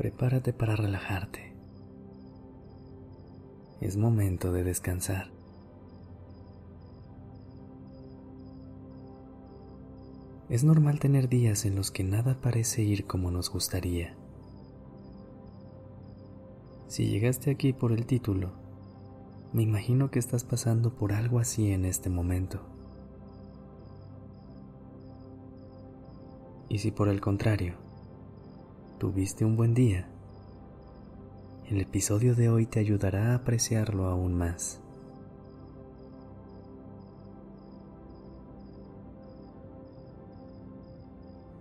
Prepárate para relajarte. Es momento de descansar. Es normal tener días en los que nada parece ir como nos gustaría. Si llegaste aquí por el título, me imagino que estás pasando por algo así en este momento. Y si por el contrario, tuviste un buen día, el episodio de hoy te ayudará a apreciarlo aún más.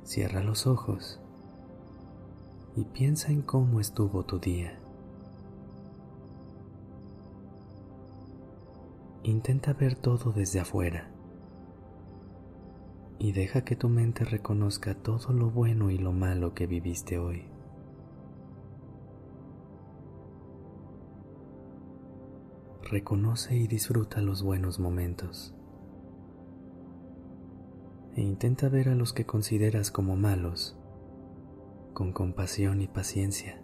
Cierra los ojos y piensa en cómo estuvo tu día. Intenta ver todo desde afuera y deja que tu mente reconozca todo lo bueno y lo malo que viviste hoy. Reconoce y disfruta los buenos momentos. E intenta ver a los que consideras como malos con compasión y paciencia,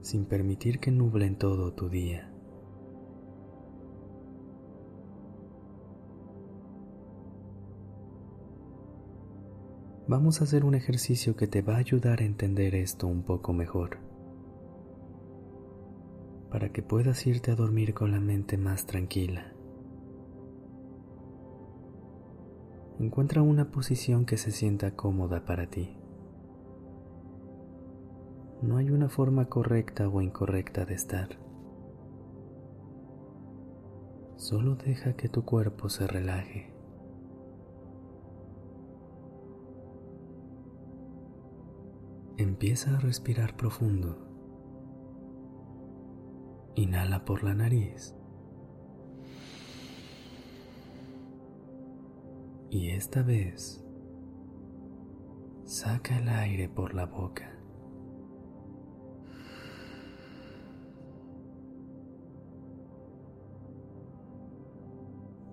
sin permitir que nublen todo tu día. Vamos a hacer un ejercicio que te va a ayudar a entender esto un poco mejor, para que puedas irte a dormir con la mente más tranquila. Encuentra una posición que se sienta cómoda para ti. No hay una forma correcta o incorrecta de estar. Solo deja que tu cuerpo se relaje. Empieza a respirar profundo. Inhala por la nariz. Y esta vez, saca el aire por la boca.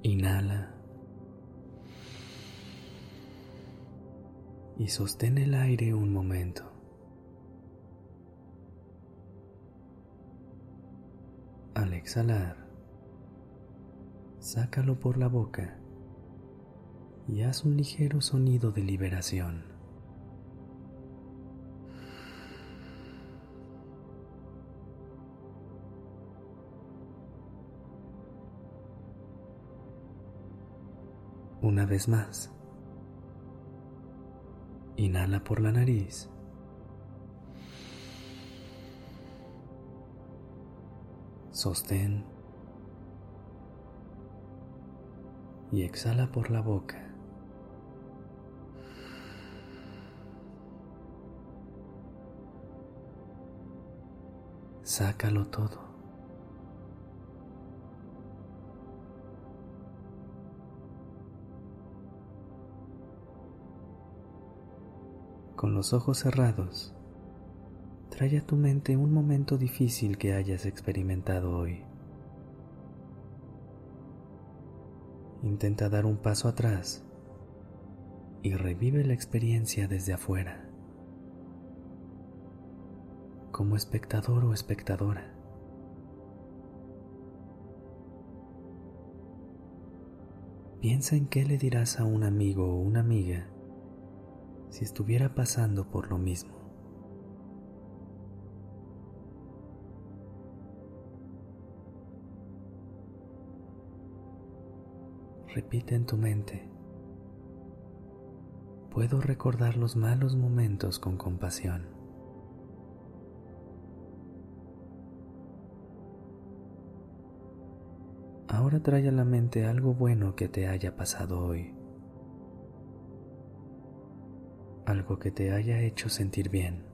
Inhala. Y sostén el aire un momento. Al exhalar, sácalo por la boca y haz un ligero sonido de liberación. Una vez más, inhala por la nariz sostén y exhala por la boca. Sácalo todo. Con los ojos cerrados, trae a tu mente un momento difícil que hayas experimentado hoy. Intenta dar un paso atrás y revive la experiencia desde afuera, como espectador o espectadora. Piensa en qué le dirás a un amigo o una amiga si estuviera pasando por lo mismo. repite en tu mente, puedo recordar los malos momentos con compasión. Ahora trae a la mente algo bueno que te haya pasado hoy, algo que te haya hecho sentir bien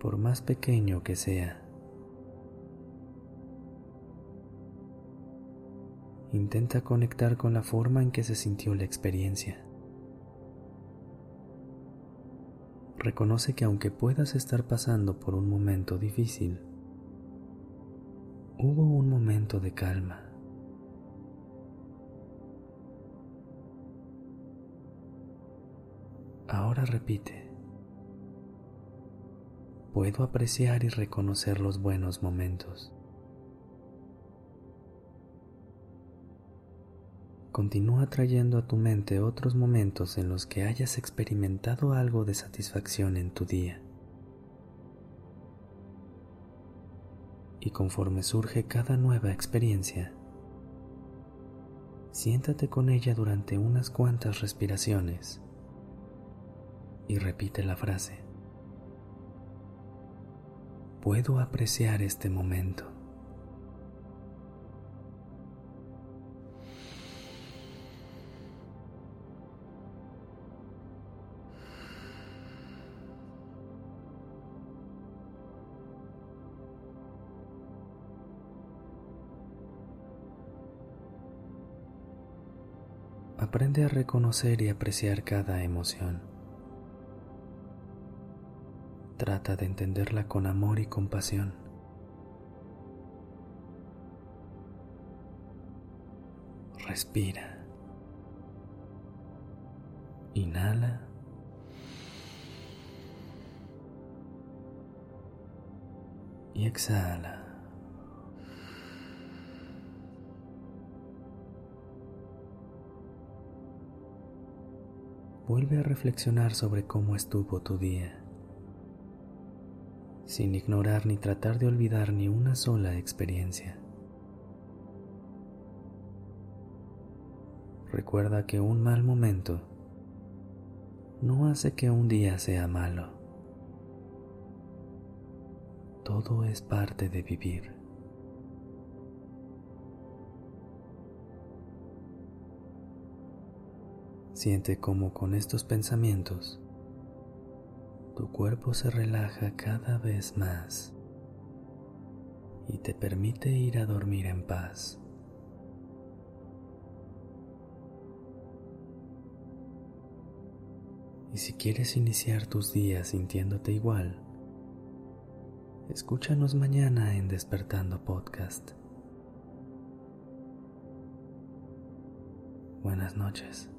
por más pequeño que sea. Intenta conectar con la forma en que se sintió la experiencia. Reconoce que aunque puedas estar pasando por un momento difícil, hubo un momento de calma. Ahora repite. Puedo apreciar y reconocer los buenos momentos. Continúa trayendo a tu mente otros momentos en los que hayas experimentado algo de satisfacción en tu día. Y conforme surge cada nueva experiencia, siéntate con ella durante unas cuantas respiraciones y repite la frase. Puedo apreciar este momento. Aprende a reconocer y apreciar cada emoción. Trata de entenderla con amor y compasión. Respira. Inhala. Y exhala. vuelve a reflexionar sobre cómo estuvo tu día, sin ignorar ni tratar de olvidar ni una sola experiencia. Recuerda que un mal momento no hace que un día sea malo. Todo es parte de vivir. Siente como con estos pensamientos tu cuerpo se relaja cada vez más y te permite ir a dormir en paz. Y si quieres iniciar tus días sintiéndote igual, escúchanos mañana en Despertando Podcast. Buenas noches.